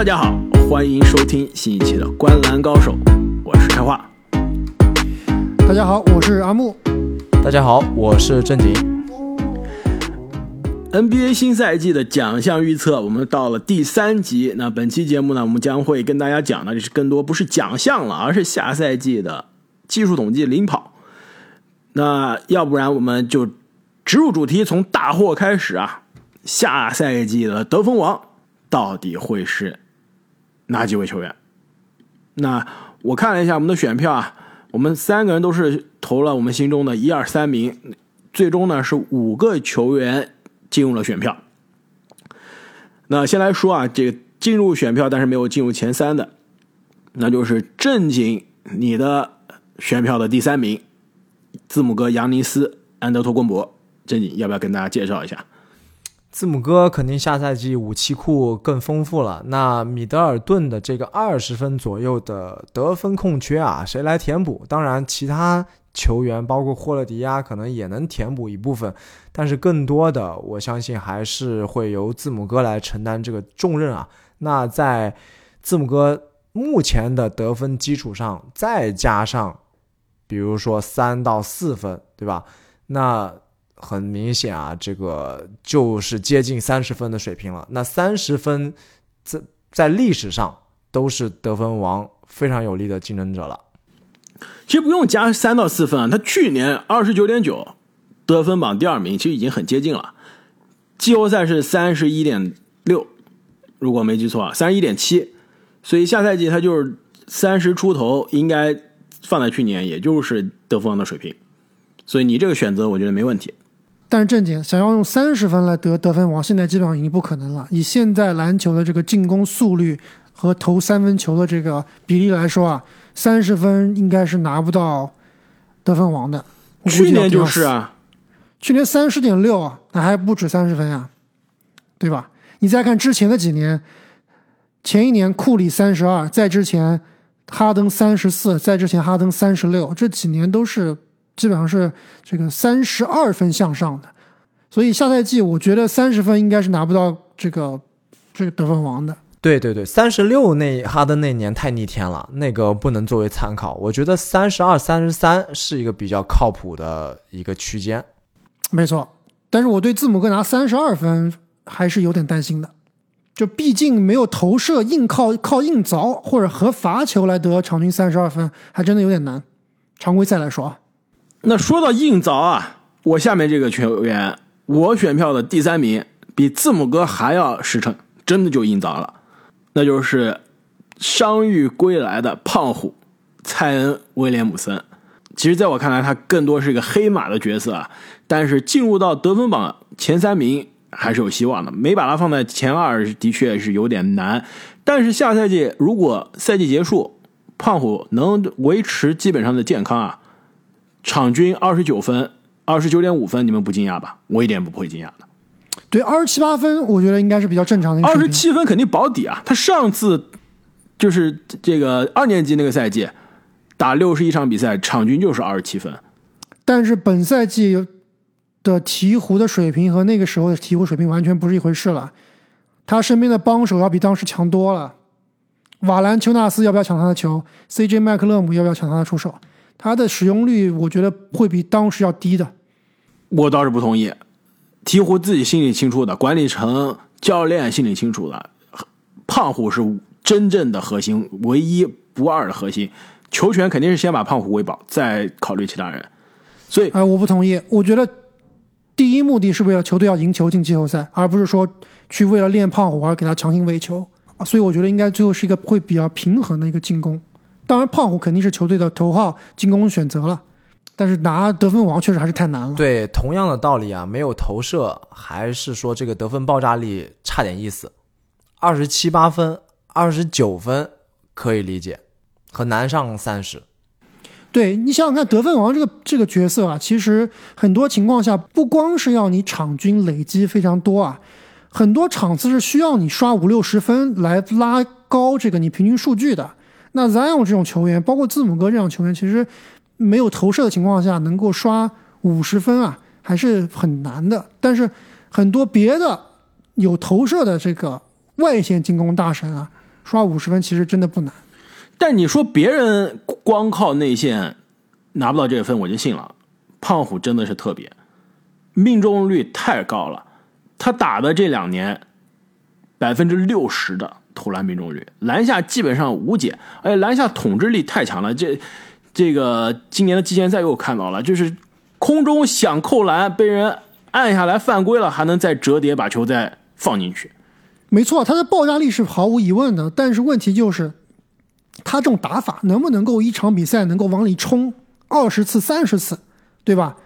大家好，欢迎收听新一期的《观篮高手》，我是开化。大家好，我是阿木。大家好，我是正经。NBA 新赛季的奖项预测，我们到了第三集。那本期节目呢，我们将会跟大家讲的，就是更多不是奖项了，而是下赛季的技术统计领跑。那要不然我们就直入主题，从大货开始啊。下赛季的得分王到底会是哪几位球员？那我看了一下我们的选票啊，我们三个人都是投了我们心中的一二三名，最终呢是五个球员进入了选票。那先来说啊，这个进入选票但是没有进入前三的，那就是正经你的选票的第三名，字母哥扬尼斯安德托昆博。正经要不要跟大家介绍一下？字母哥肯定下赛季武器库更丰富了。那米德尔顿的这个二十分左右的得分空缺啊，谁来填补？当然，其他球员包括霍勒迪亚可能也能填补一部分，但是更多的，我相信还是会由字母哥来承担这个重任啊。那在字母哥目前的得分基础上，再加上比如说三到四分，对吧？那很明显啊，这个就是接近三十分的水平了。那三十分在在历史上都是得分王非常有力的竞争者了。其实不用加三到四分啊，他去年二十九点九，得分榜第二名，其实已经很接近了。季后赛是三十一点六，如果没记错啊，三十一点七，所以下赛季他就是三十出头，应该放在去年也就是得分王的水平。所以你这个选择我觉得没问题。但是正经想要用三十分来得得分王，现在基本上已经不可能了。以现在篮球的这个进攻速率和投三分球的这个比例来说啊，三十分应该是拿不到得分王的。去年就是啊，去年三十点六啊，那还不止三十分呀、啊，对吧？你再看之前的几年，前一年库里三十二，在之前哈登三十四，在之前哈登三十六，这几年都是。基本上是这个三十二分向上的，所以下赛季我觉得三十分应该是拿不到这个这个得分王的。对对对，三十六那哈登那年太逆天了，那个不能作为参考。我觉得三十二、三十三是一个比较靠谱的一个区间。没错，但是我对字母哥拿三十二分还是有点担心的，就毕竟没有投射，硬靠靠硬凿或者和罚球来得场均三十二分，还真的有点难。常规赛来说。那说到硬凿啊，我下面这个球员，我选票的第三名比字母哥还要实诚，真的就硬凿了，那就是伤愈归来的胖虎蔡恩威廉姆森。其实，在我看来，他更多是一个黑马的角色啊，但是进入到得分榜前三名还是有希望的。没把他放在前二，的确是有点难。但是下赛季如果赛季结束，胖虎能维持基本上的健康啊。场均二十九分，二十九点五分，你们不惊讶吧？我一点不会惊讶的。对，二十七八分，我觉得应该是比较正常的。二十七分肯定保底啊！他上次就是这个二年级那个赛季打六十一场比赛，场均就是二十七分。但是本赛季的鹈鹕的水平和那个时候的鹈鹕水平完全不是一回事了。他身边的帮手要比当时强多了。瓦兰丘纳斯要不要抢他的球？CJ 麦克勒姆要不要抢他的出手？他的使用率，我觉得会比当时要低的。我倒是不同意，鹈鹕自己心里清楚的，管理层、教练心里清楚的，胖虎是真正的核心，唯一不二的核心。球权肯定是先把胖虎喂饱，再考虑其他人。所以，哎、呃，我不同意。我觉得第一目的是为了球队要赢球进季后赛，而不是说去为了练胖虎而给他强行喂球。所以，我觉得应该最后是一个会比较平衡的一个进攻。当然，胖虎肯定是球队的头号进攻选择了，但是拿得分王确实还是太难了。对，同样的道理啊，没有投射，还是说这个得分爆炸力差点意思。二十七八分、二十九分可以理解，很难上三十。对你想想看，得分王这个这个角色啊，其实很多情况下不光是要你场均累积非常多啊，很多场次是需要你刷五六十分来拉高这个你平均数据的。那 Zion 这种球员，包括字母哥这样球员，其实没有投射的情况下，能够刷五十分啊，还是很难的。但是很多别的有投射的这个外线进攻大神啊，刷五十分其实真的不难。但你说别人光靠内线拿不到这个分，我就信了。胖虎真的是特别，命中率太高了。他打的这两年百分之六十的投篮命中率，篮下基本上无解，哎篮下统治力太强了。这这个今年的季前赛又看到了，就是空中想扣篮被人按下来犯规了，还能再折叠把球再放进去。没错，他的爆炸力是毫无疑问的，但是问题就是他这种打法能不能够一场比赛能够往里冲二十次、三十次，对吧？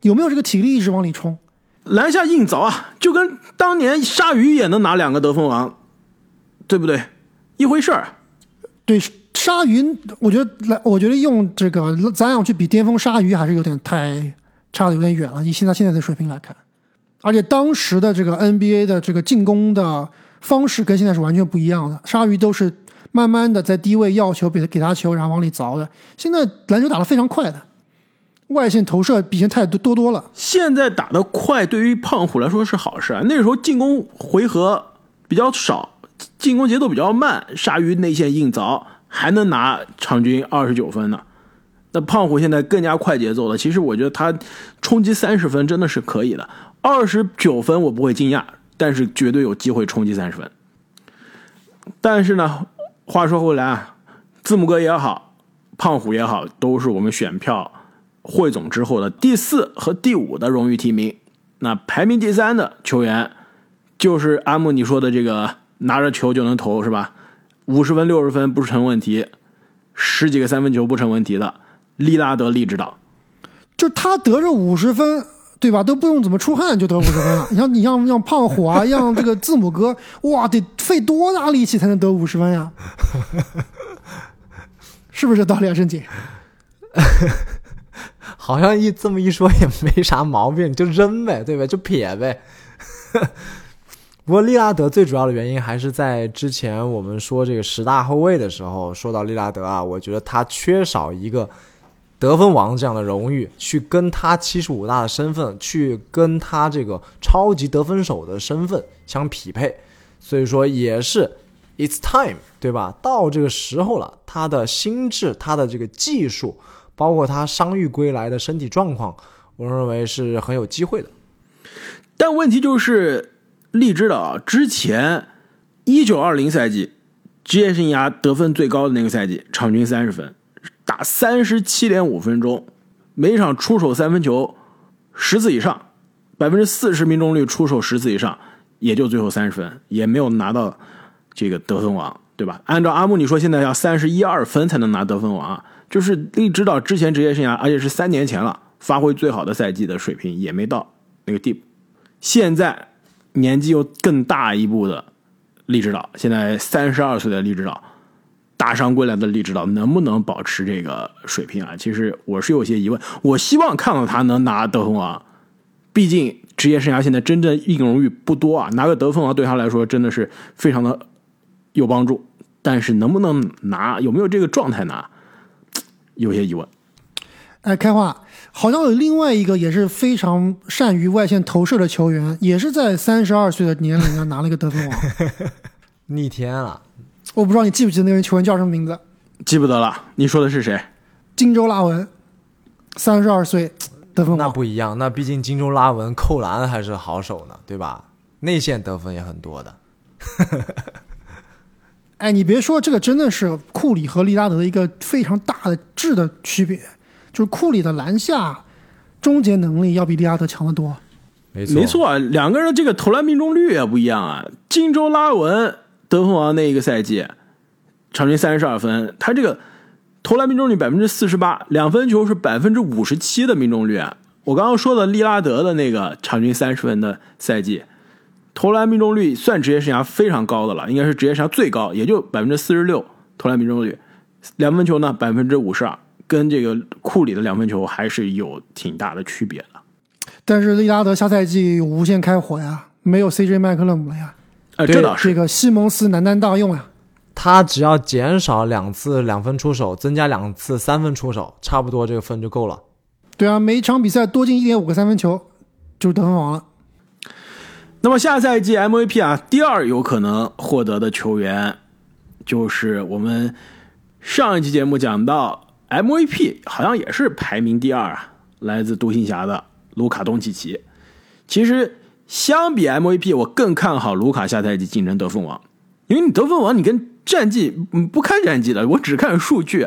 有没有这个体力一直往里冲？篮下硬凿啊，就跟当年鲨鱼也能拿两个得分王，对不对？一回事儿。对，鲨鱼，我觉得来，我觉得用这个咱俩去比巅峰鲨鱼还是有点太差的有点远了。以现在现在的水平来看，而且当时的这个 NBA 的这个进攻的方式跟现在是完全不一样的。鲨鱼都是慢慢的在低位要球，给他给他球，然后往里凿的。现在篮球打得非常快的。外线投射比以前太多多多了。现在打得快，对于胖虎来说是好事啊。那时候进攻回合比较少，进攻节奏比较慢，鲨鱼内线硬凿还能拿场均二十九分呢。那胖虎现在更加快节奏了，其实我觉得他冲击三十分真的是可以的。二十九分我不会惊讶，但是绝对有机会冲击三十分。但是呢，话说回来啊，字母哥也好，胖虎也好，都是我们选票。汇总之后的第四和第五的荣誉提名，那排名第三的球员就是阿木你说的这个拿着球就能投是吧？五十分六十分不成问题，十几个三分球不成问题的利拉德利指导，就他得着五十分对吧？都不用怎么出汗就得五十分了。你像你像像胖虎啊，像这个字母哥，哇，得费多大力气才能得五十分呀？是不是道理啊，申姐？好像一这么一说也没啥毛病，就扔呗，对吧？就撇呗。不过利拉德最主要的原因还是在之前我们说这个十大后卫的时候，说到利拉德啊，我觉得他缺少一个得分王这样的荣誉，去跟他七十五大的身份，去跟他这个超级得分手的身份相匹配。所以说也是 it's time，对吧？到这个时候了，他的心智，他的这个技术。包括他伤愈归来的身体状况，我认为是很有机会的。但问题就是，荔枝的之前一九二零赛季职业生涯得分最高的那个赛季，场均三十分，打三十七点五分钟，每场出手三分球十次以上，百分之四十命中率，出手十次以上，也就最后三十分，也没有拿到这个得分王，对吧？按照阿木你说，现在要三十一二分才能拿得分王啊。就是利指导之前职业生涯，而且是三年前了，发挥最好的赛季的水平也没到那个地步。现在年纪又更大一步的利指导，现在三十二岁的利指导，大伤归来的利指导，能不能保持这个水平啊？其实我是有些疑问。我希望看到他能拿得分王，毕竟职业生涯现在真正硬荣誉不多啊，拿个得分王对他来说真的是非常的有帮助。但是能不能拿，有没有这个状态拿？有些疑问，哎，开化好像有另外一个也是非常善于外线投射的球员，也是在三十二岁的年龄上拿了一个得分王，逆天了。我不知道你记不记得那位球员叫什么名字？记不得了。你说的是谁？金州拉文，三十二岁得分王。那不一样，那毕竟金州拉文扣篮还是好手呢，对吧？内线得分也很多的。哎，你别说，这个真的是库里和利拉德的一个非常大的质的区别，就是库里的篮下终结能力要比利拉德强得多。没错，没错，两个人这个投篮命中率也不一样啊。金州拉文得分王那一个赛季，场均三十二分，他这个投篮命中率百分之四十八，两分球是百分之五十七的命中率。我刚刚说的利拉德的那个场均三十分的赛季。投篮命中率算职业生涯非常高的了，应该是职业生涯最高，也就百分之四十六投篮命中率。两分球呢，百分之五十二，跟这个库里的两分球还是有挺大的区别的。但是利拉德下赛季无限开火呀，没有 CJ 麦克勒姆了呀。哎，这倒是。这个西蒙斯难担大用呀。他只要减少两次两分出手，增加两次三分出手，差不多这个分就够了。对啊，每一场比赛多进一点五个三分球，就是得分王了。那么下赛季 MVP 啊，第二有可能获得的球员，就是我们上一期节目讲到 MVP 好像也是排名第二啊，来自独行侠的卢卡东契奇。其实相比 MVP，我更看好卢卡下赛季竞争得分王，因为你得分王你跟战绩不看战绩的，我只看数据。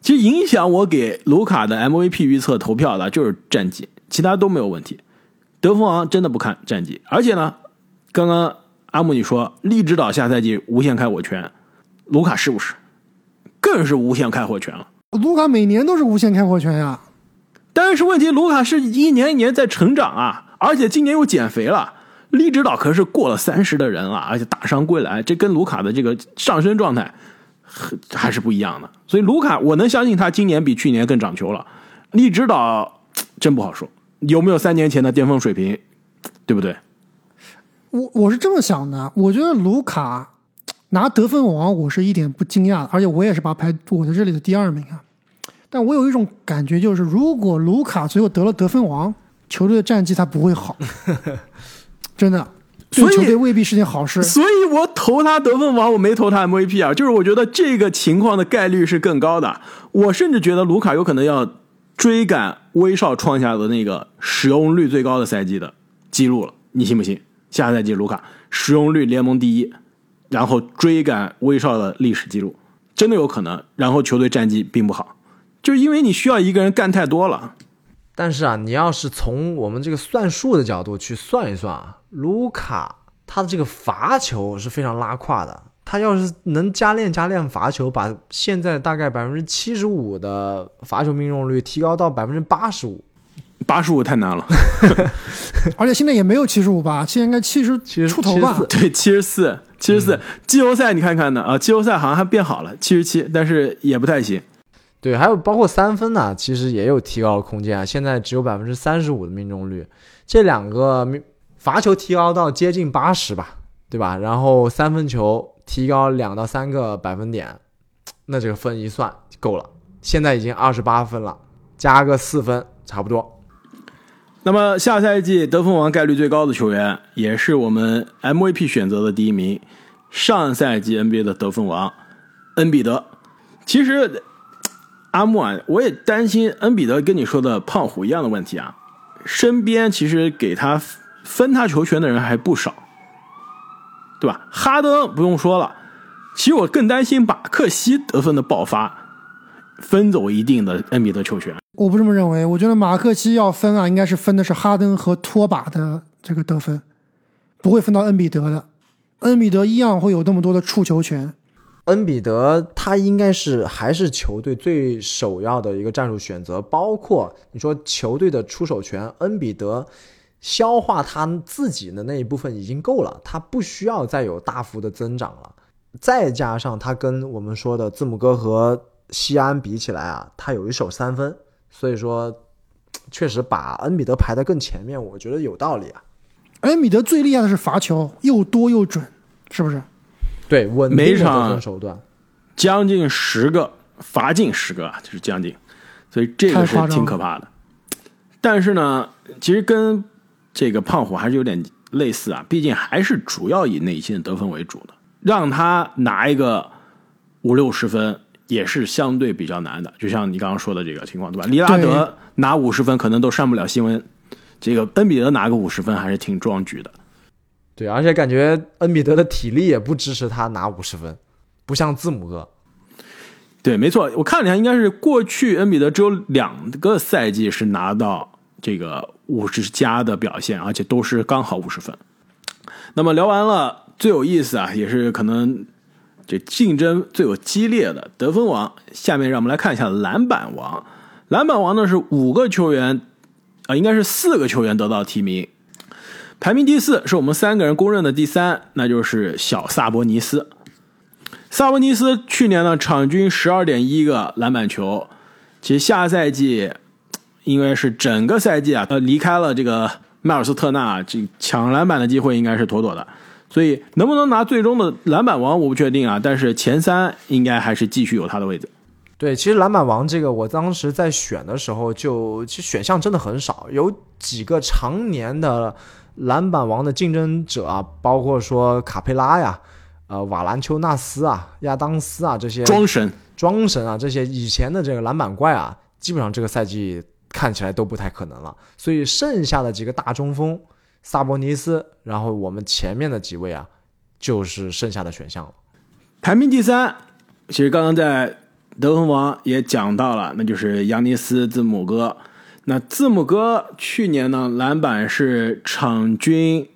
其实影响我给卢卡的 MVP 预测投票的就是战绩，其他都没有问题。得分王真的不看战绩，而且呢，刚刚阿木你说利指导下赛季无限开火权，卢卡是不是？更是无限开火权了。卢卡每年都是无限开火权呀，但是问题，卢卡是一年一年在成长啊，而且今年又减肥了。利指导可是过了三十的人了，而且大伤归来，这跟卢卡的这个上升状态还是不一样的。所以卢卡，我能相信他今年比去年更长球了。利指导真不好说，有没有三年前的巅峰水平，对不对？我我是这么想的，我觉得卢卡拿得分王，我是一点不惊讶的，而且我也是把他排我在这里的第二名啊。但我有一种感觉，就是如果卢卡最后得了得分王，球队的战绩他不会好，真的，所以对球队未必是件好事。所以我投他得分王，我没投他 MVP 啊，就是我觉得这个情况的概率是更高的。我甚至觉得卢卡有可能要追赶威少创下的那个使用率最高的赛季的记录了，你信不信？下赛季卢卡使用率联盟第一，然后追赶威少的历史记录，真的有可能。然后球队战绩并不好，就是因为你需要一个人干太多了。但是啊，你要是从我们这个算数的角度去算一算啊，卢卡他的这个罚球是非常拉胯的。他要是能加练加练罚球，把现在大概百分之七十五的罚球命中率提高到百分之八十五，八十五太难了，而且现在也没有七十五吧，现在应该七十70出头吧。对，七十四，七十四。季后赛你看看呢啊，季后赛好像还变好了，七十七，但是也不太行。对，还有包括三分呢，其实也有提高的空间啊。现在只有百分之三十五的命中率，这两个罚球提高到接近八十吧，对吧？然后三分球提高两到三个百分点，那这个分一算够了。现在已经二十八分了，加个四分差不多。那么下赛季得分王概率最高的球员，也是我们 MVP 选择的第一名，上赛季 NBA 的得分王恩比德。其实阿木啊，我也担心恩比德跟你说的胖虎一样的问题啊，身边其实给他分他球权的人还不少，对吧？哈登不用说了，其实我更担心马克西得分的爆发，分走一定的恩比德球权。我不这么认为，我觉得马克西要分啊，应该是分的是哈登和托把的这个得分，不会分到恩比德的。恩比德一样会有那么多的触球权，恩比德他应该是还是球队最首要的一个战术选择，包括你说球队的出手权，恩比德消化他自己的那一部分已经够了，他不需要再有大幅的增长了。再加上他跟我们说的字母哥和西安比起来啊，他有一手三分，所以说确实把恩比德排在更前面，我觉得有道理啊。恩比德最厉害的是罚球，又多又准，是不是？对，稳定的每场手段。将近十个，罚进十个啊，就是将近，所以这个是挺可怕的。但是呢，其实跟这个胖虎还是有点类似啊，毕竟还是主要以内线得分为主的，让他拿一个五六十分也是相对比较难的。就像你刚刚说的这个情况，对吧？利拉德拿五十分可能都上不了新闻，这个恩比德拿个五十分还是挺壮举的。对，而且感觉恩比德的体力也不支持他拿五十分，不像字母哥。对，没错，我看了一下，应该是过去恩比德只有两个赛季是拿到这个五十加的表现，而且都是刚好五十分。那么聊完了最有意思啊，也是可能这竞争最有激烈的得分王，下面让我们来看一下篮板王。篮板王呢是五个球员啊、应该是四个球员得到提名，排名第四是我们三个人公认的第三，那就是小萨博尼斯。萨博尼斯去年呢，场均十二点一个篮板球，其实下赛季应该是整个赛季啊，呃，离开了这个迈尔斯特纳，这抢篮板的机会应该是妥妥的。所以能不能拿最终的篮板王我不确定啊，但是前三应该还是继续有他的位置。对，其实篮板王这个，我当时在选的时候就，其实选项真的很少，有几个常年的篮板王的竞争者啊，包括说卡佩拉呀，呃瓦兰丘纳斯啊、亚当斯啊这些庄神，庄神啊这些以前的这个篮板怪啊，基本上这个赛季看起来都不太可能了。所以剩下的几个大中锋，萨博尼斯，然后我们前面的几位啊，就是剩下的选项了。排名第三，其实刚刚在得分王也讲到了，那就是扬尼斯字母哥。那字母哥去年呢，篮板是场均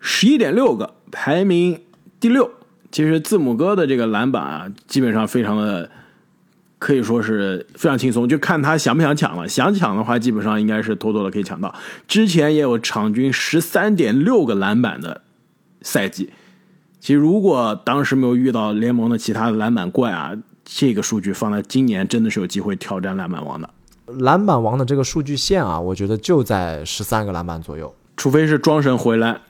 十一点六个，排名第六。其实字母哥的这个篮板啊，基本上非常的可以说是非常轻松，就看他想不想抢了。想抢的话，基本上应该是妥妥的可以抢到。之前也有场均十三点六个篮板的赛季。其实如果当时没有遇到联盟的其他的篮板怪啊，这个数据放在今年真的是有机会挑战篮板王的。篮板王的这个数据线啊，我觉得就在十三个篮板左右。除非是庄神回来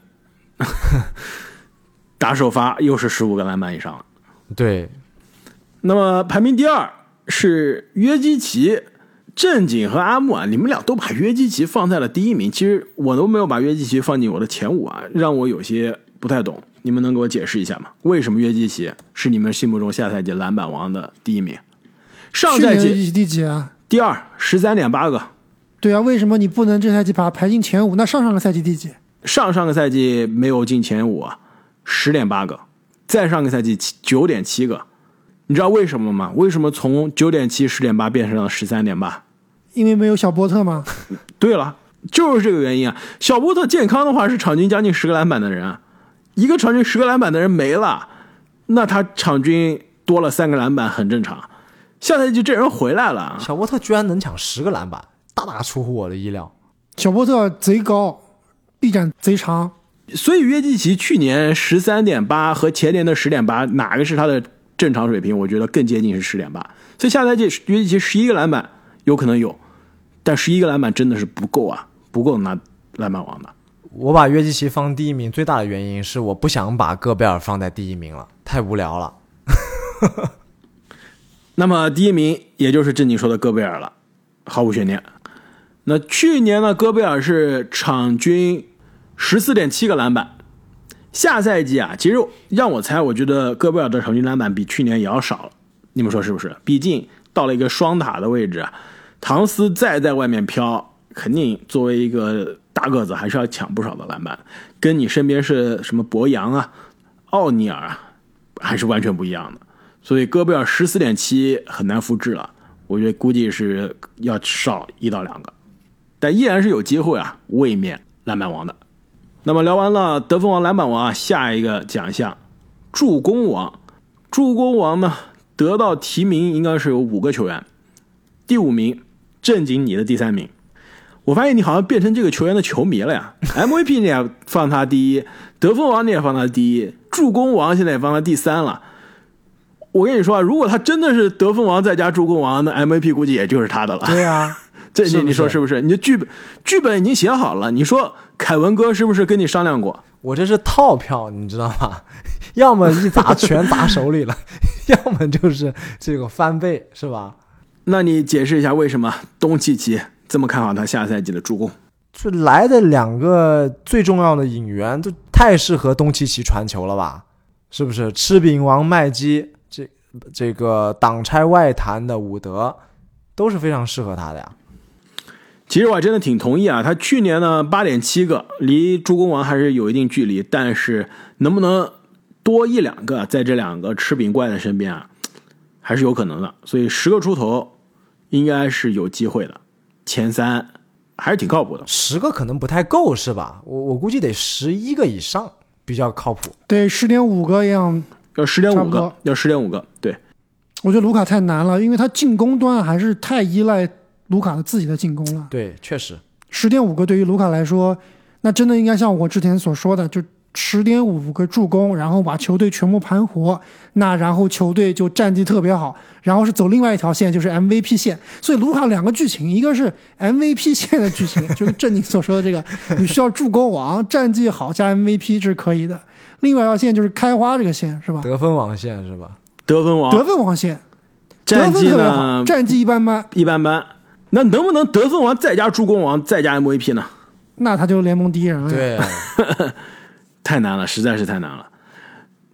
打首发，又是十五个篮板以上了。对，那么排名第二是约基奇、正经和阿木啊，你们俩都把约基奇放在了第一名，其实我都没有把约基奇放进我的前五啊，让我有些不太懂。你们能给我解释一下吗？为什么约基奇是你们心目中下赛季篮板王的第一名？上赛季第几啊？第二，十三点八个。对啊，为什么你不能这赛季把他排进前五？那上上个赛季第几？上上个赛季没有进前五啊，十点八个。再上个赛季九点七个。你知道为什么吗？为什么从九点七、十点八变成了十三点八？因为没有小波特吗？对了，就是这个原因啊。小波特健康的话是场均将近十个篮板的人啊，一个场均十个篮板的人没了，那他场均多了三个篮板很正常。下赛季这人回来了，小波特居然能抢十个篮板，大大出乎我的意料。小波特贼高，臂展贼长，所以约基奇去年十三点八和前年的十点八，哪个是他的正常水平？我觉得更接近是十点八。所以下赛季约基奇十一个篮板有可能有，但十一个篮板真的是不够啊，不够拿篮板王的。我把约基奇放第一名最大的原因是我不想把戈贝尔放在第一名了，太无聊了。那么第一名也就是正经说的戈贝尔了，毫无悬念。那去年呢，戈贝尔是场均十四点七个篮板。下赛季啊，其实让我猜，我觉得戈贝尔的场均篮板比去年也要少了。你们说是不是？毕竟到了一个双塔的位置，唐斯再在外面飘，肯定作为一个大个子，还是要抢不少的篮板，跟你身边是什么博扬啊、奥尼尔啊，还是完全不一样的。所以戈贝尔十四点七很难复制了，我觉得估计是要少一到两个，但依然是有机会啊，卫冕篮板王的。那么聊完了得分王、篮板王啊，下一个奖项助攻王，助攻王呢得到提名应该是有五个球员，第五名正经你的第三名，我发现你好像变成这个球员的球迷了呀，MVP 你也放他第一，得分王你也放他第一，助攻王现在也放他第三了。我跟你说啊，如果他真的是得分王再加助攻王，那 MVP 估计也就是他的了。对呀，这你你说是不是？你的剧本剧本已经写好了，你说凯文哥是不是跟你商量过？我这是套票，你知道吗？要么一砸全砸手里了，要么就是这个翻倍，是吧？那你解释一下为什么东契奇这么看好他下赛季的助攻？这来的两个最重要的引援都太适合东契奇传球了吧？是不是？吃饼王麦基。这个挡拆外弹的伍德都是非常适合他的呀。其实我还真的挺同意啊，他去年呢八点七个，离助攻王还是有一定距离，但是能不能多一两个在这两个吃饼怪的身边啊，还是有可能的。所以十个出头应该是有机会的，前三还是挺靠谱的。十个可能不太够是吧？我我估计得十一个以上比较靠谱。得，十点五个样。要十点五个，要十点五个。对，我觉得卢卡太难了，因为他进攻端还是太依赖卢卡的自己的进攻了。对，确实，十点五个对于卢卡来说，那真的应该像我之前所说的，就十点五个助攻，然后把球队全部盘活，那然后球队就战绩特别好，然后是走另外一条线，就是 MVP 线。所以卢卡两个剧情，一个是 MVP 线的剧情，就是正你所说的这个，你需要助攻王，战绩好加 MVP 是可以的。另外一条线就是开花这个线是吧？得分王线是吧？得分王，得分王线，战绩呢？战绩一般般，一般般。那能不能得分王再加助攻王再加 MVP 呢？那他就联盟第一人了。对，太难了，实在是太难了。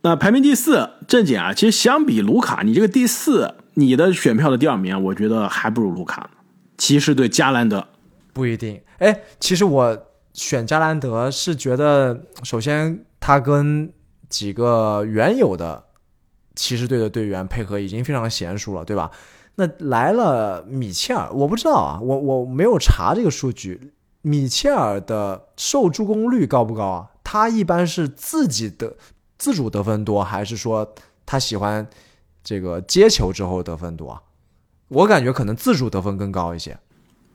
那排名第四，正经啊，其实相比卢卡，你这个第四，你的选票的第二名，我觉得还不如卢卡呢。骑士对加兰德，不一定。哎，其实我选加兰德是觉得，首先他跟几个原有的骑士队的队员配合已经非常娴熟了，对吧？那来了米切尔，我不知道啊，我我没有查这个数据。米切尔的受助攻率高不高啊？他一般是自己的自主得分多，还是说他喜欢这个接球之后得分多？我感觉可能自主得分更高一些。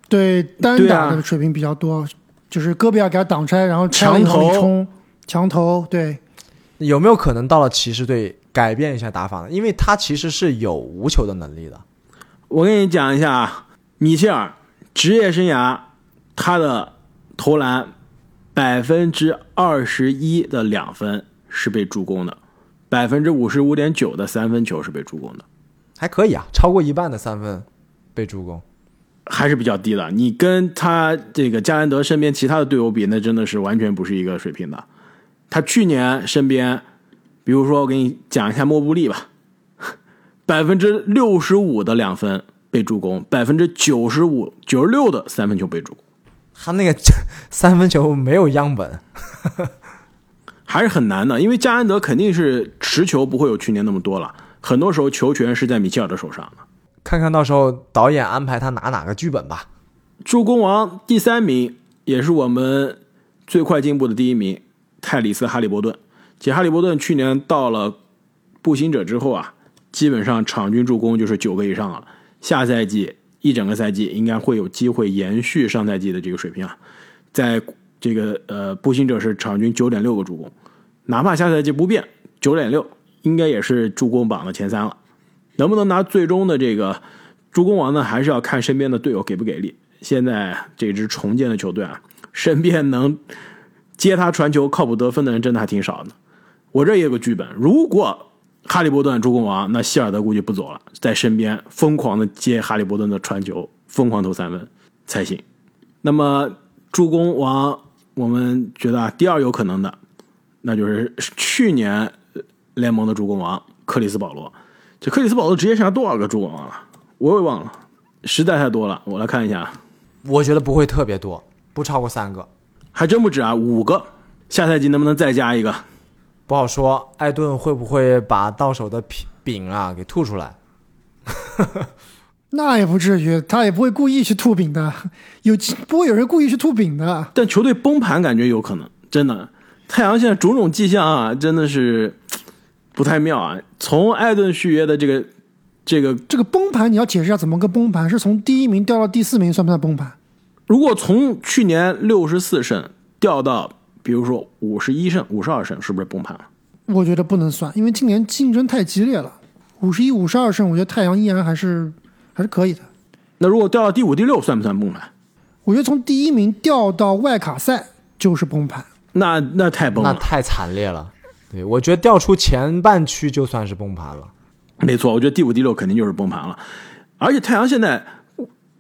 对单打的水平比较多，就是戈贝尔给他挡拆，然后拆了以后墙头一冲墙头，对，有没有可能到了骑士队改变一下打法呢？因为他其实是有无球的能力的。我跟你讲一下啊，米切尔职业生涯他的投篮百分之二十一的两分是被助攻的，百分之五十五点九的三分球是被助攻的，还可以啊，超过一半的三分被助攻。还是比较低的。你跟他这个加兰德身边其他的队友比，那真的是完全不是一个水平的。他去年身边，比如说我给你讲一下莫布利吧，百分之六十五的两分被助攻，百分之九十五、九十六的三分球被助攻。他那个 三分球没有样本，还是很难的，因为加兰德肯定是持球不会有去年那么多了，很多时候球权是在米切尔的手上的。看看到时候导演安排他拿哪个剧本吧。助攻王第三名也是我们最快进步的第一名，泰里斯·哈利伯顿。且哈利伯顿去年到了步行者之后啊，基本上场均助攻就是九个以上了。下赛季一整个赛季应该会有机会延续上赛季的这个水平啊，在这个呃步行者是场均九点六个助攻，哪怕下赛季不变九点六，应该也是助攻榜的前三了。能不能拿最终的这个助攻王呢？还是要看身边的队友给不给力。现在这支重建的球队啊，身边能接他传球、靠谱得分的人真的还挺少的。我这也有个剧本，如果哈利伯顿助攻王，那希尔德估计不走了，在身边疯狂的接哈利伯顿的传球，疯狂投三分才行。那么助攻王，我们觉得啊，第二有可能的，那就是去年联盟的助攻王克里斯保罗。这克里斯保罗职业生涯多少个助攻王了？我也忘了，实在太多了。我来看一下，我觉得不会特别多，不超过三个，还真不止啊，五个。下赛季能不能再加一个？不好说。艾顿会不会把到手的饼饼啊给吐出来？那也不至于，他也不会故意去吐饼的，有不会有人故意去吐饼的。但球队崩盘感觉有可能，真的。太阳现在种种迹象啊，真的是不太妙啊。从艾顿续约的这个这个，这个崩盘你要解释一下怎么个崩盘？是从第一名掉到第四名算不算崩盘？如果从去年六十四胜掉到比如说五十一胜、五十二胜，是不是崩盘了？我觉得不能算，因为今年竞争太激烈了。五十一、五十二胜，我觉得太阳依然还是还是可以的。那如果掉到第五、第六，算不算崩盘？我觉得从第一名掉到外卡赛就是崩盘。那那太崩了，那太惨烈了。对，我觉得掉出前半区就算是崩盘了。没错，我觉得第五、第六肯定就是崩盘了。而且太阳现在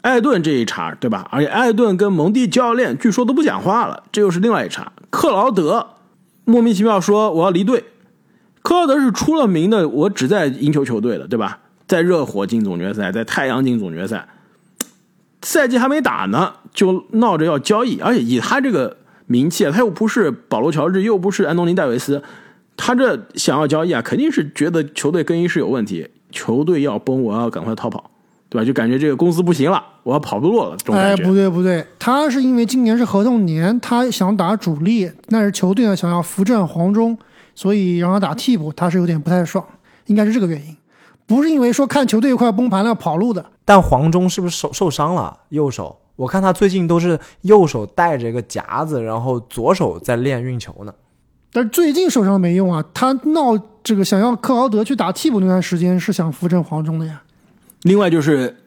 艾顿这一茬，对吧？而且艾顿跟蒙蒂教练据说都不讲话了，这又是另外一茬。克劳德莫名其妙说我要离队，克劳德是出了名的，我只在赢球球队的，对吧？在热火进总决赛，在太阳进总决赛，赛季还没打呢，就闹着要交易，而且以他这个名气，他又不是保罗乔治，又不是安东尼戴维斯，他这想要交易啊，肯定是觉得球队更衣室有问题，球队要崩，我要赶快逃跑，对吧？就感觉这个公司不行了，我要跑不落了，这种哎，感觉。不对不对，他是因为今年是合同年，他想打主力，但是球队呢想要扶正黄忠，所以让他打替补，他是有点不太爽，应该是这个原因，不是因为说看球队快要崩盘了要跑路的。但黄忠是不是受受伤了？右手，我看他最近都是右手带着一个夹子，然后左手在练运球呢。但是最近受伤没用啊，他闹这个想要克劳德去打替补那段时间是想扶正黄忠的呀。另外就是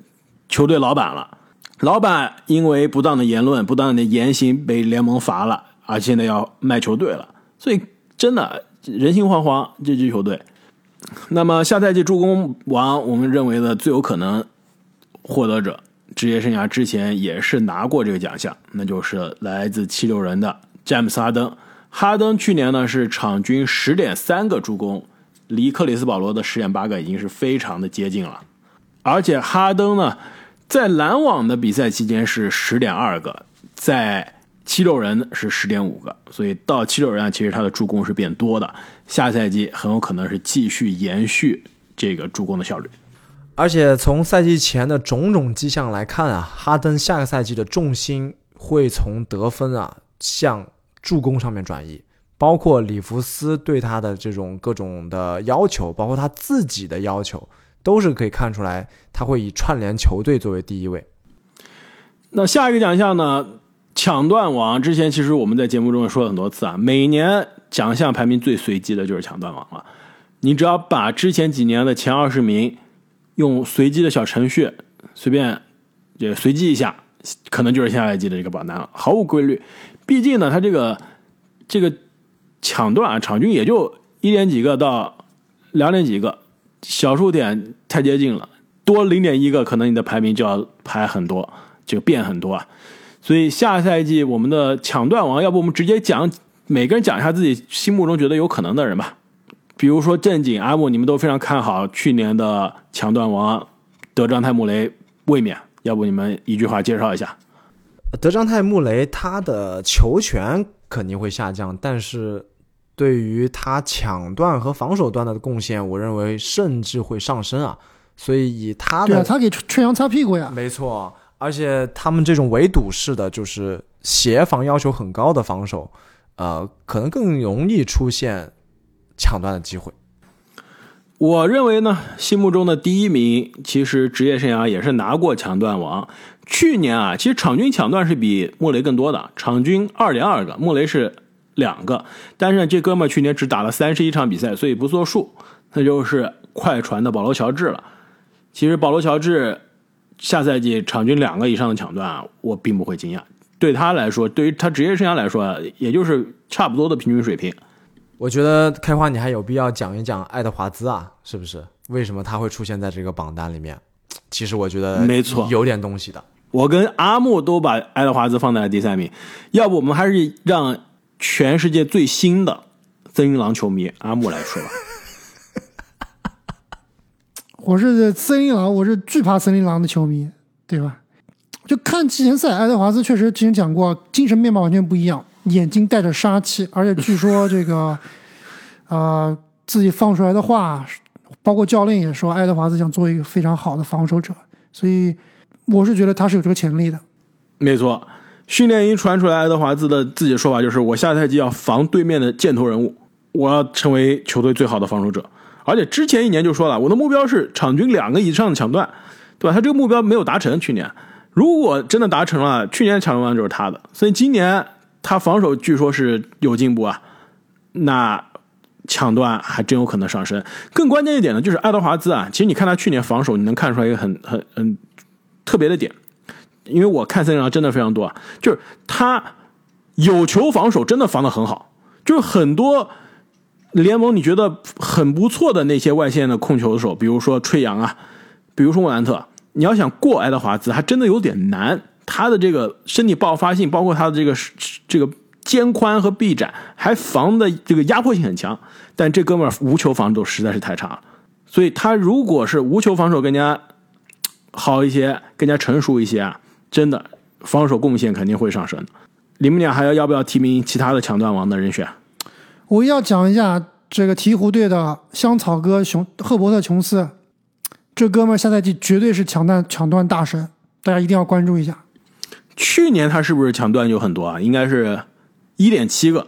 球队老板了，老板因为不当的言论、不当的言行被联盟罚了，而现在要卖球队了，所以真的人心惶惶这支球队。那么下赛季助攻王，我们认为的最有可能获得者，职业生涯之前也是拿过这个奖项，那就是来自七六人的詹姆斯哈登。哈登去年呢是场均十点三个助攻，离克里斯保罗的十点八个已经是非常的接近了。而且哈登呢，在篮网的比赛期间是十点二个，在七六人是十点五个，所以到七六人啊其实他的助攻是变多的。下赛季很有可能是继续延续这个助攻的效率。而且从赛季前的种种迹象来看啊，哈登下个赛季的重心会从得分啊向助攻上面转移，包括里弗斯对他的这种各种的要求，包括他自己的要求，都是可以看出来他会以串联球队作为第一位。那下一个奖项呢？抢断王。之前其实我们在节目中也说了很多次啊，每年奖项排名最随机的就是抢断王了。你只要把之前几年的前二十名。用随机的小程序随便也随机一下，可能就是下赛季的这个榜单了，毫无规律。毕竟呢，他这个这个抢断啊，场均也就一点几个到两点几个，小数点太接近了，多零点一个，可能你的排名就要排很多，就变很多啊。所以下赛季我们的抢断王，要不我们直接讲每个人讲一下自己心目中觉得有可能的人吧。比如说正经阿木，你们都非常看好去年的抢断王德章泰穆雷卫冕，要不你们一句话介绍一下？德章泰穆雷他的球权肯定会下降，但是对于他抢断和防守端的贡献，我认为甚至会上升啊。所以以他的对啊，他给春阳擦屁股呀，没错。而且他们这种围堵式的，就是协防要求很高的防守，呃，可能更容易出现。抢断的机会，我认为呢，心目中的第一名其实职业生涯也是拿过抢断王。去年啊，其实场均抢断是比莫雷更多的，场均二点二个，莫雷是两个。但是这哥们去年只打了三十一场比赛，所以不作数。那就是快船的保罗乔治了。其实保罗乔治下赛季场均两个以上的抢断啊，我并不会惊讶。对他来说，对于他职业生涯来说，也就是差不多的平均水平。我觉得开花，你还有必要讲一讲爱德华兹啊，是不是？为什么他会出现在这个榜单里面？其实我觉得没错，有点东西的。我跟阿木都把爱德华兹放在了第三名，要不我们还是让全世界最新的森林狼球迷阿木来说吧。我是森林狼，我是惧怕森林狼的球迷，对吧？就看季前赛，爱德华兹确实之前讲过，精神面貌完全不一样。眼睛带着杀气，而且据说这个，呃，自己放出来的话，包括教练也说，爱德华兹想做一个非常好的防守者，所以我是觉得他是有这个潜力的。没错，训练营传出来爱德华兹的自己的说法就是：我下赛季要防对面的箭头人物，我要成为球队最好的防守者。而且之前一年就说了，我的目标是场均两个以上的抢断，对吧？他这个目标没有达成，去年如果真的达成了，去年抢断就是他的，所以今年。他防守据说是有进步啊，那抢断还真有可能上升。更关键一点呢，就是爱德华兹啊，其实你看他去年防守，你能看出来一个很很很特别的点，因为我看森林狼真的非常多，就是他有球防守真的防的很好，就是很多联盟你觉得很不错的那些外线的控球手，比如说吹杨啊，比如说莫兰特，你要想过爱德华兹，还真的有点难。他的这个身体爆发性，包括他的这个这个肩宽和臂展，还防的这个压迫性很强。但这哥们儿无球防守实在是太差了，所以他如果是无球防守更加好一些，更加成熟一些啊，真的防守贡献肯定会上升。你们俩还要要不要提名其他的抢断王的人选？我要讲一下这个鹈鹕队的香草哥熊赫伯特琼斯，这哥们儿下赛季绝对是抢断抢断大神，大家一定要关注一下。去年他是不是抢断就很多啊？应该是一点七个，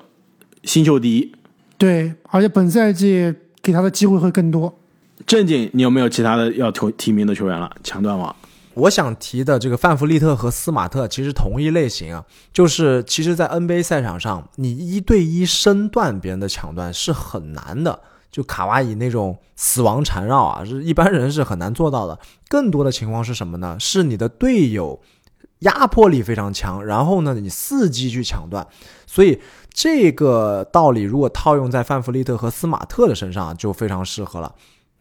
新秀第一。对，而且本赛季给他的机会会更多。正经，你有没有其他的要提提名的球员了？抢断王，我想提的这个范弗利特和斯马特其实同一类型啊，就是其实，在 NBA 赛场上，你一对一身断别人的抢断是很难的，就卡哇伊那种死亡缠绕啊，是一般人是很难做到的。更多的情况是什么呢？是你的队友。压迫力非常强，然后呢，你伺机去抢断，所以这个道理如果套用在范弗利特和斯马特的身上就非常适合了。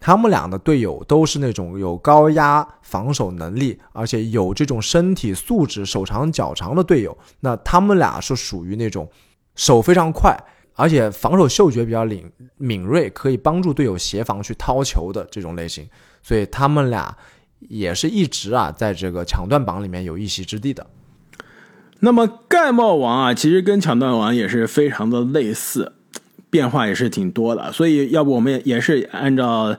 他们俩的队友都是那种有高压防守能力，而且有这种身体素质、手长脚长的队友。那他们俩是属于那种手非常快，而且防守嗅觉比较敏敏锐，可以帮助队友协防去掏球的这种类型，所以他们俩也是一直啊在这个抢断榜里面有一席之地的。那么盖帽王啊，其实跟抢断王也是非常的类似，变化也是挺多的。所以要不我们也也是按照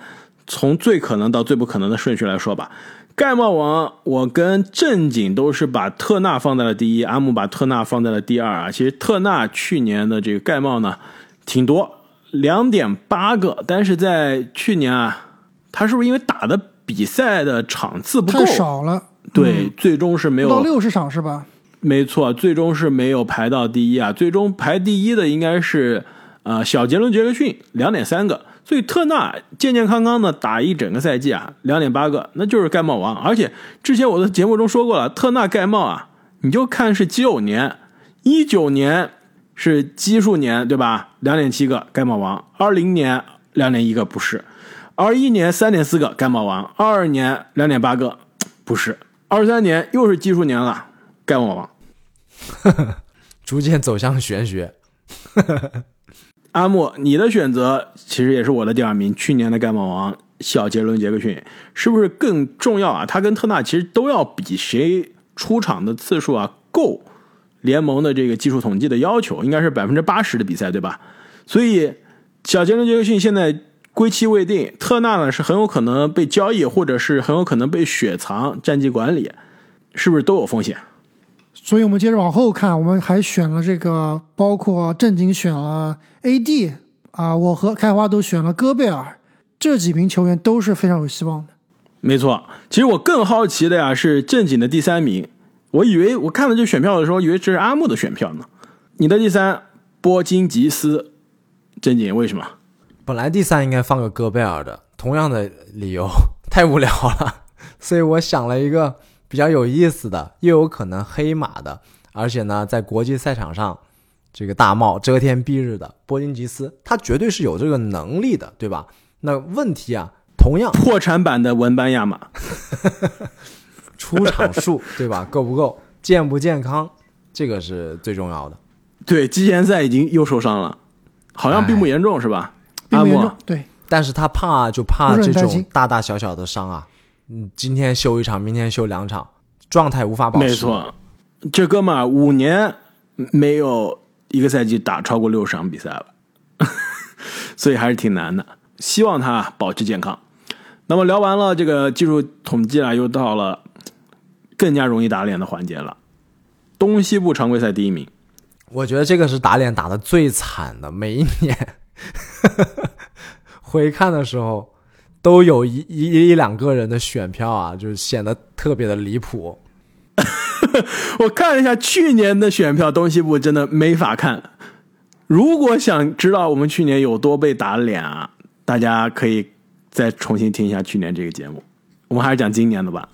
从最可能到最不可能的顺序来说吧。盖帽王，我跟正经都是把特纳放在了第一，阿木把特纳放在了第二啊。其实特纳去年的这个盖帽呢，挺多，两点八个，但是在去年啊，他是不是因为打的比赛的场次不够太，少了，对，嗯最终是没有到六十场是吧？没错，最终是没有排到第一啊。最终排第一的应该是呃小杰伦杰克逊，两点三个。所以特纳健健康康的打一整个赛季啊，两点八个，那就是盖帽王。而且之前我的节目中说过了，特纳盖帽啊，你就看是几九年，一九年是奇数年对吧？两点七个盖帽王，二零年两点一个不是，二一年三点四个盖帽王，二二年两点八个不是，二三年又是奇数年了，盖帽王。逐渐走向玄学。阿木，你的选择其实也是我的第二名，去年的盖帽王小杰伦杰克逊是不是更重要啊？他跟特纳其实都要比谁出场的次数啊够联盟的这个技术统计的要求，应该是百分之八十的比赛，对吧？所以小杰伦杰克逊现在归期未定，特纳呢是很有可能被交易，或者是很有可能被雪藏战绩管理，是不是都有风险？所以我们接着往后看，我们还选了这个，包括正经选了 AD 啊，我和开花都选了戈贝尔，这几名球员都是非常有希望的。没错，其实我更好奇的呀是正经的第三名，我以为我看了这选票的时候，以为这是阿木的选票呢。你的第三，波金吉斯，正经为什么？本来第三应该放个戈贝尔的，同样的理由，太无聊了，所以我想了一个比较有意思的，又有可能黑马的，而且呢，在国际赛场上这个大帽遮天蔽日的波金吉斯，他绝对是有这个能力的，对吧？那问题啊，同样 破产版的文班亚马，出场数对吧，够不够，健不健康，这个是最重要的。对，季前赛已经又受伤了，好像并不严重、是吧？并不严重，对，但是他怕就怕这种大大小小的伤啊，嗯，今天休一场，明天休两场，状态无法保持。没，错，这哥们儿五年没有一个赛季打超过六十场比赛了，所以还是挺难的。希望他保持健康。那么聊完了这个技术统计啊，又到了更加容易打脸的环节了。东西部常规赛第一名，我觉得这个是打脸打的最惨的，每一年 回看的时候，都有一一一两个人的选票啊，就是显得特别的离谱。我看了一下去年的选票，东西部真的没法看。如果想知道我们去年有多被打脸啊，大家可以再重新听一下去年这个节目。我们还是讲今年的吧。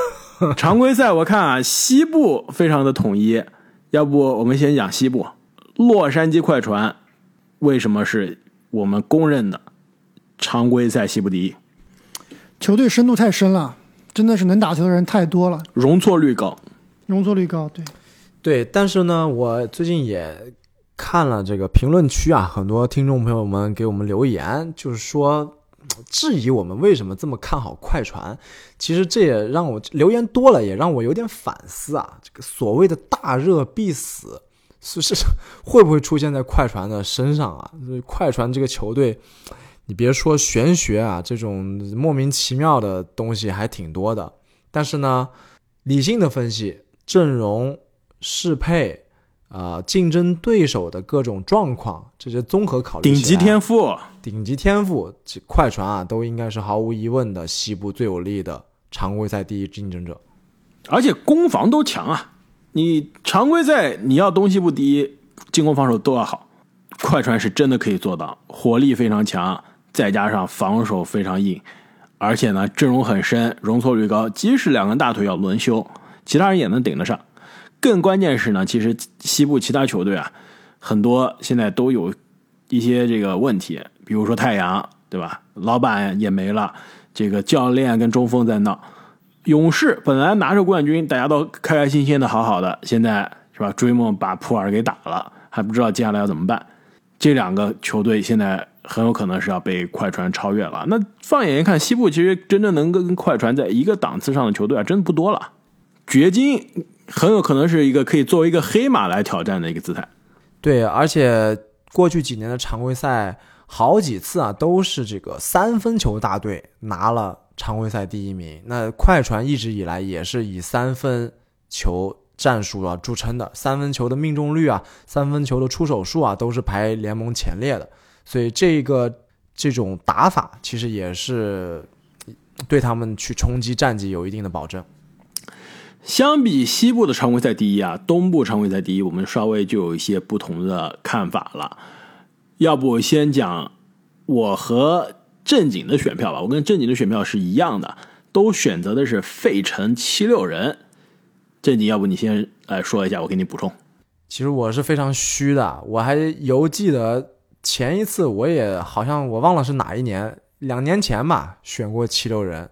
常规赛我看啊，西部非常的统一，要不我们先讲西部。洛杉矶快船为什么是我们公认的常规赛西部第一？球队深度太深了，真的是能打球的人太多了，容错率高。容错率高。对，对，但是呢，我最近也看了这个评论区啊，很多听众朋友们给我们留言，就是说质疑我们为什么这么看好快船。其实这也让我留言多了，也让我有点反思啊。这个所谓的大热必死，是是会不会出现在快船的身上啊？所以快船这个球队，你别说玄学啊，这种莫名其妙的东西还挺多的。但是呢，理性的分析，阵容适配。啊、竞争对手的各种状况，这些综合考虑，顶级天赋，顶级天赋，快船啊，都应该是毫无疑问的西部最有力的常规赛第一竞争者。而且攻防都强啊！你常规赛你要东西部第一，进攻防守都要好。快船是真的可以做到，火力非常强，再加上防守非常硬，而且呢阵容很深，容错率高，即使两个大腿要轮休，其他人也能顶得上。更关键是呢，其实西部其他球队啊，很多现在都有一些这个问题，比如说太阳，对吧？老板也没了，这个教练跟中锋在闹。勇士本来拿着冠军，大家都开开心心的，好好的，现在是吧？追梦把普尔给打了，还不知道接下来要怎么办。这两个球队现在很有可能是要被快船超越了。那放眼一看，西部其实真正能跟快船在一个档次上的球队啊，真的不多了。掘金很有可能是一个可以作为一个黑马来挑战的一个姿态。对，而且过去几年的常规赛好几次啊，都是这个三分球大队拿了常规赛第一名。那快船一直以来也是以三分球战术啊著称的，三分球的命中率啊，三分球的出手数啊，都是排联盟前列的。所以这个这种打法其实也是对他们去冲击战绩有一定的保证。相比西部的常规赛第一啊，东部常规赛第一，我们稍微就有一些不同的看法了。要不先讲我和正经的选票吧，我跟正经的选票是一样的，都选择的是费城七六人。正经，要不你先来说一下，我给你补充。其实我是非常虚的，我还犹记得前一次我也好像我忘了是哪一年，两年前吧，选过七六人，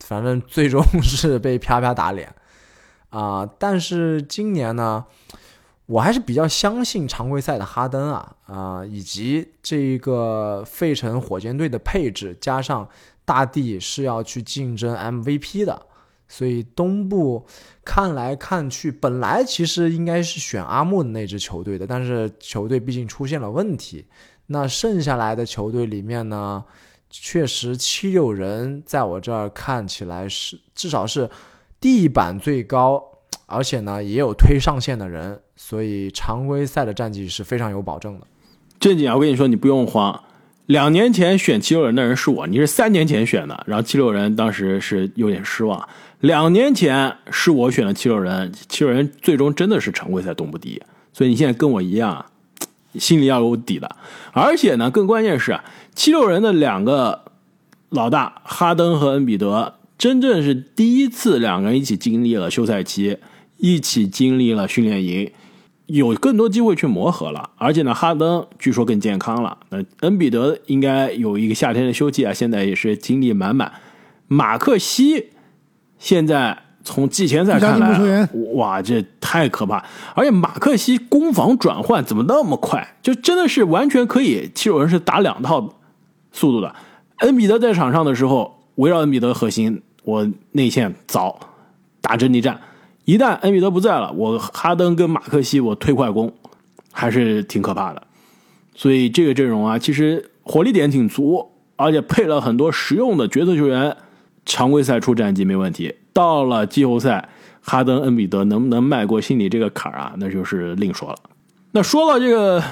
反正最终是被啪啪打脸。啊，但是今年呢，我还是比较相信常规赛的哈登啊啊，以及这个费城火箭队的配置，加上大帝是要去竞争 MVP 的，所以东部看来看去，本来其实应该是选阿木的那支球队的，但是球队毕竟出现了问题，那剩下来的球队里面呢，确实七六人在我这儿看起来是至少是。地板最高，而且呢也有推上线的人，所以常规赛的战绩是非常有保证的。正经啊，我跟你说，你不用慌。两年前选七六人的人是我，你是三年前选的，然后七六人当时是有点失望。两年前是我选的七六人，七六人最终真的是常规赛东部第一，所以你现在跟我一样，心里要有底的。而且呢，更关键是七六人的两个老大哈登和恩比德。真正是第一次两个人一起经历了休赛期，一起经历了训练营，有更多机会去磨合了。而且呢，哈登据说更健康了。那恩比德应该有一个夏天的休季啊，现在也是精力满满。马克西现在从季前赛看来，哇，这太可怕！而且马克西攻防转换怎么那么快？就真的是完全可以，七六人是打两套速度的。恩比德在场上的时候，围绕恩比德核心。我内线早打阵地战，一旦恩比德不在了，我哈登跟马克西我推快攻，还是挺可怕的。所以这个阵容啊，其实火力点挺足，而且配了很多实用的角色球员，常规赛出战绩没问题。到了季后赛，哈登、恩比德能不能迈过心里这个坎儿啊？那就是另说了。那说到这个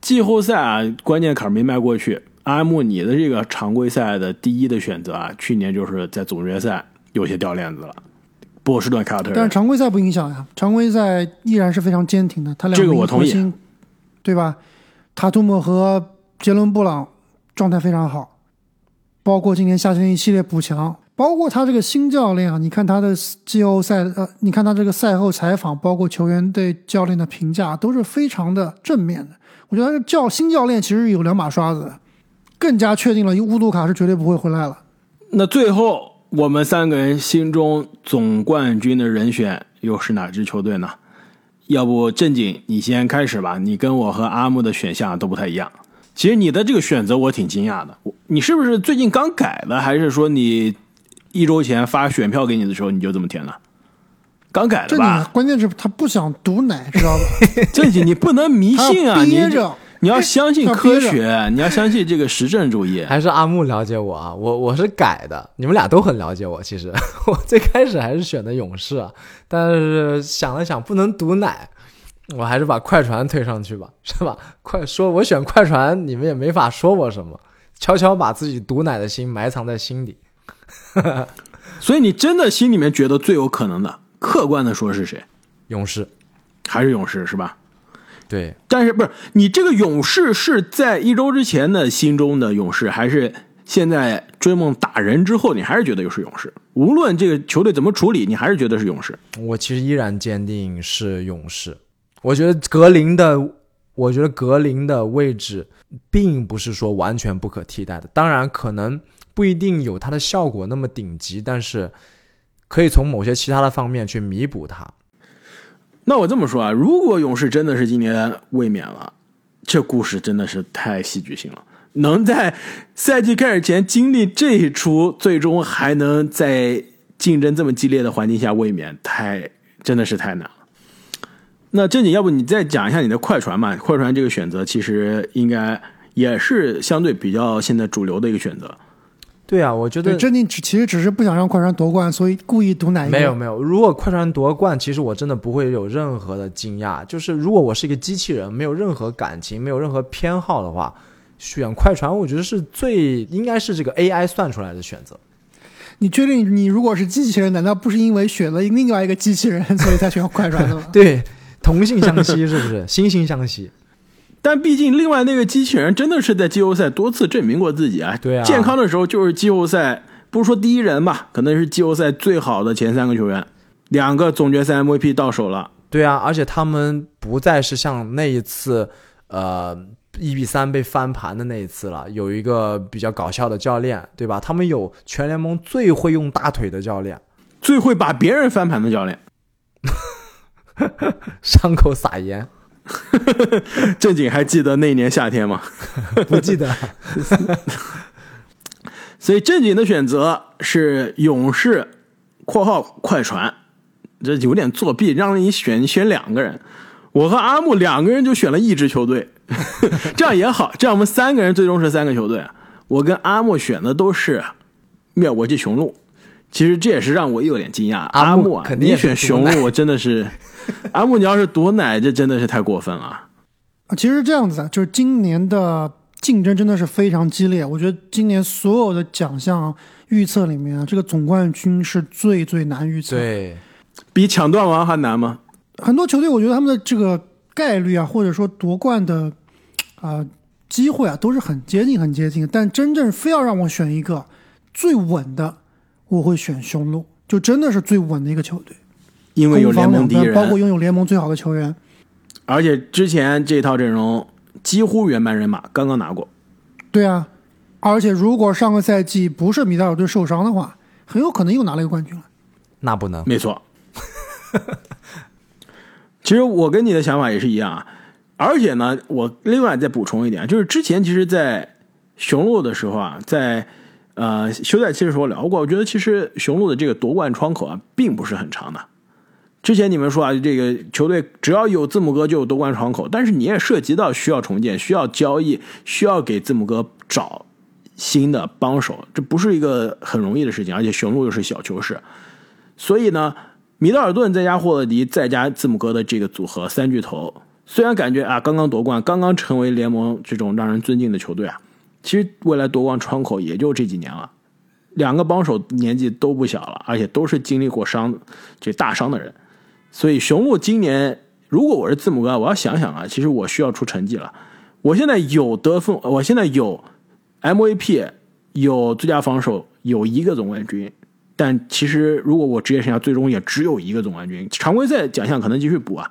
季后赛啊，关键坎儿没迈过去。阿木，你的这个常规赛的第一的选择啊，去年就是在总决赛有些掉链子了，波士顿凯尔特人。但是常规赛不影响呀，常规赛依然是非常坚挺的。他两个核心，对吧？塔图姆和杰伦布朗状态非常好，包括今年夏天一系列补强，包括他这个新教练啊，你看他的季后赛呃，你看他这个赛后采访，包括球员对教练的评价都是非常的正面的。我觉得教新教练其实有两把刷子。更加确定了，乌杜卡是绝对不会回来了。那最后，我们三个人心中总冠军的人选又是哪支球队呢？要不正经你先开始吧。你跟我和阿木的选项都不太一样。其实你的这个选择我挺惊讶的。你是不是最近刚改的，还是说你一周前发选票给你的时候你就这么填了？刚改的吧？关键是他不想毒奶，知道吧？正经，你不能迷信啊！你。你要相信科学，你要相信这个实证主义。还是阿木了解我啊，我我是改的，你们俩都很了解我。其实 我最开始还是选的勇士，但是想了想不能赌奶，我还是把快船推上去吧，是吧？快说，我选快船，你们也没法说我什么，悄悄把自己赌奶的心埋藏在心底。所以你真的心里面觉得最有可能的，客观的说是谁？勇士，还是勇士是吧？对，但是不是你这个勇士是在一周之前的心中的勇士，还是现在追梦打人之后，你还是觉得又是勇士？无论这个球队怎么处理，你还是觉得是勇士。我其实依然坚定是勇士。我觉得格林的，我觉得格林的位置并不是说完全不可替代的。当然，可能不一定有他的效果那么顶级，但是可以从某些其他的方面去弥补他。那我这么说啊，如果勇士真的是今年卫冕了，这故事真的是太戏剧性了。能在赛季开始前经历这一出，最终还能在竞争这么激烈的环境下卫冕，太真的是太难了。那正经，要不你再讲一下你的快船吧？快船这个选择其实应该也是相对比较现在主流的一个选择。对啊，我觉得对，真的只其实只是不想让快船夺冠，所以故意赌哪一个？没有没有，如果快船夺冠，其实我真的不会有任何的惊讶。就是如果我是一个机器人，没有任何感情，没有任何偏好的话，选快船，我觉得是最应该是这个 AI 算出来的选择。你确定你如果是机器人，难道不是因为选了另外一个机器人，所以才选快船的吗？对，同性相吸是不是？惺惺相惜。但毕竟，另外那个机器人真的是在季后赛多次证明过自己啊！对啊健康的时候就是季后赛，不是说第一人吧，可能是季后赛最好的前三个球员，两个总决赛 MVP 到手了。对啊，而且他们不再是像那一次，呃，一比三被翻盘的那一次了。有一个比较搞笑的教练，对吧？他们有全联盟最会用大腿的教练，最会把别人翻盘的教练，伤口撒盐，正经还记得那年夏天吗？不记得。所以正经的选择是勇士（括号快船），这有点作弊，让你选你选两个人。我和阿木两个人就选了一支球队，这样也好，这样我们三个人最终是三个球队。我跟阿木选的都是灭国际雄鹿，其实这也是让我有点惊讶。阿木阿木啊，你选雄鹿，我真的是 阿木，你要是夺奶，这真的是太过分了。啊，其实这样子啊，就是今年的竞争真的是非常激烈。我觉得今年所有的奖项预测里面啊，这个总冠军是最最难预测。，对，比抢断王还难吗？很多球队我觉得他们的这个概率啊，或者说夺冠的啊、机会啊，都是很接近很接近。但真正非要让我选一个最稳的，我会选雄鹿，就真的是最稳的一个球队。因为有联盟第一人，包括拥有联盟最好的球员。而且之前这套阵容几乎原班人马，刚刚拿过。对啊，而且如果上个赛季不是米德尔顿受伤的话，很有可能又拿了一个冠军了。那不能。没错。其实我跟你的想法也是一样啊，而且呢，我另外再补充一点，就是之前其实，在雄鹿的时候啊，在呃休赛期的。时候聊过，我觉得其实雄鹿的这个夺冠窗口啊，并不是很长的。之前你们说啊，这个球队只要有字母哥就有夺冠窗口，但是你也涉及到需要重建、需要交易、需要给字母哥找新的帮手，这不是一个很容易的事情，而且雄鹿又是小球市，所以呢，米德尔顿再加霍勒迪再加字母哥的这个组合三巨头，虽然感觉啊刚刚夺冠，刚刚成为联盟这种让人尊敬的球队啊，其实未来夺冠窗口也就这几年了。两个帮手年纪都不小了，而且都是经历过伤这大伤的人，所以雄鹿今年如果我是字母哥，我要想想啊，其实我需要出成绩了。我现在有得分，我现在有 MVP，有最佳防守，有一个总冠军。但其实如果我职业生涯最终也只有一个总冠军，常规赛奖项可能继续补啊，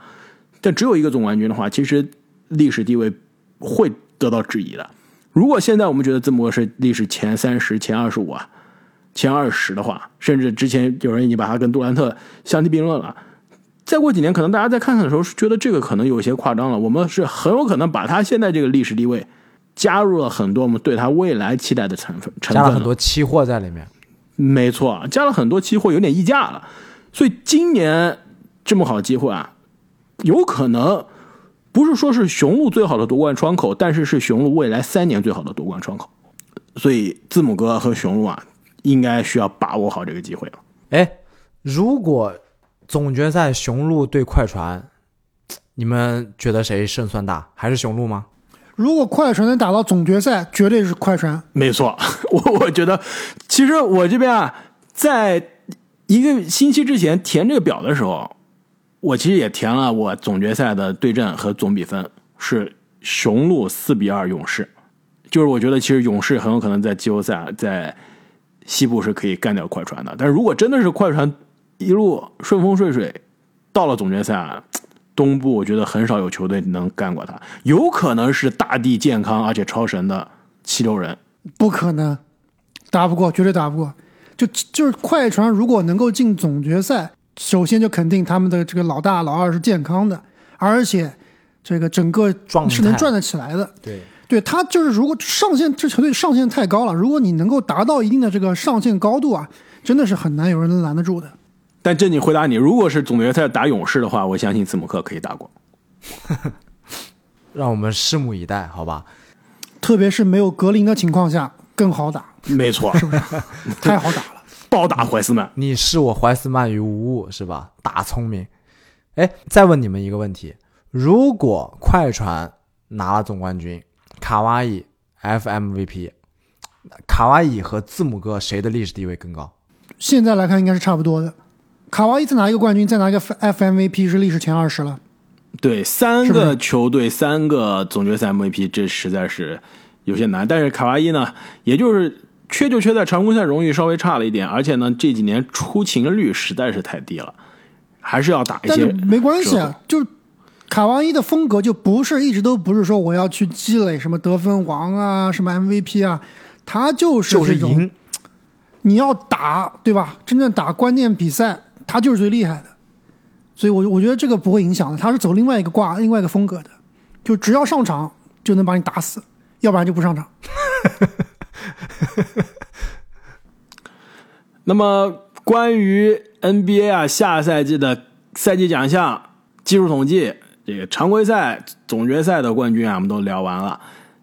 但只有一个总冠军的话，其实历史地位会得到质疑的。如果现在我们觉得字母哥是历史前三十、前二十五啊，前二十的话，甚至之前有人已经把他跟杜兰特相提并论了。再过几年，可能大家在看看的时候觉得这个可能有些夸张了。我们是很有可能把他现在这个历史地位加入了很多我们对他未来期待的成分成分加了很多期货在里面。没错，加了很多期货，有点溢价了。所以今年这么好机会啊，有可能不是说是雄鹿最好的夺冠窗口，但是是雄鹿未来三年最好的夺冠窗口。所以字母哥和雄鹿啊，应该需要把握好这个机会了。哎，如果总决赛雄鹿对快船，你们觉得谁胜算大？还是雄鹿吗？如果快船能打到总决赛，绝对是快船。没错，我我觉得，其实我这边啊，在一个星期之前填这个表的时候，我其实也填了我总决赛的对阵和总比分是雄鹿四比二勇士，就是我觉得其实勇士很有可能在季后赛在西部是可以干掉快船的，但是如果真的是快船一路顺风顺水到了总决赛啊。东部我觉得很少有球队能干过他，有可能是大地健康而且超神的七六人，不可能，打不过，绝对打不过。就就是快船如果能够进总决赛，首先就肯定他们的这个老大老二是健康的，而且这个整个状态是能转得起来的。对，对他就是，如果上限这球队上限太高了，如果你能够达到一定的这个上限高度啊，真的是很难有人能拦得住的。但正经回答你，如果是总决赛打勇士的话，我相信字母哥可以打过。让我们拭目以待，好吧？特别是没有格林的情况下，更好打，没错，太好打了。暴打怀斯曼。你视我怀斯曼于无物是吧？大聪明。哎，再问你们一个问题：如果快船拿了总冠军，卡哇伊 FMVP，卡哇伊和字母哥谁的历史地位更高？现在来看应该是差不多的。卡哇伊再拿一个冠军，再拿一个 FMVP 是历史前二十了。对，三个球队，三个总决赛 MVP，这实在是有些难。但是卡哇伊呢，也就是缺就缺在常规赛荣誉稍微差了一点，而且呢这几年出勤率实在是太低了，还是要打一些但是。没关系啊，就卡哇伊的风格就不是一直都不是说我要去积累什么得分王啊、什么 MVP 啊，他就是就是赢。你要打对吧？真正打关键比赛，他就是最厉害的。所以我，我觉得这个不会影响的。他是走另外一个挂、另外一个风格的，就只要上场就能把你打死，要不然就不上场。那么关于 NBA 啊下赛季的赛季奖项、技术统计、这个常规赛、总决赛的冠军啊，我们都聊完了。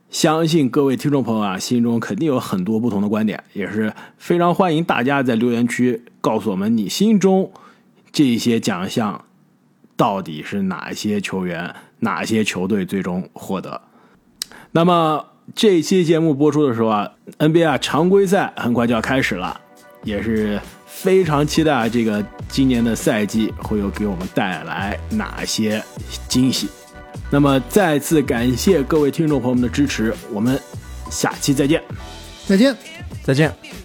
相信各位听众朋友啊，心中肯定有很多不同的观点，也是非常欢迎大家在留言区告诉我们你心中这些奖项到底是哪些球员、哪些球队最终获得。那么这一期节目播出的时候啊，NBA 啊常规赛很快就要开始了，也是非常期待这个今年的赛季会有给我们带来哪些惊喜。那么再次感谢各位听众朋友们的支持，我们下期再见。再见。再见。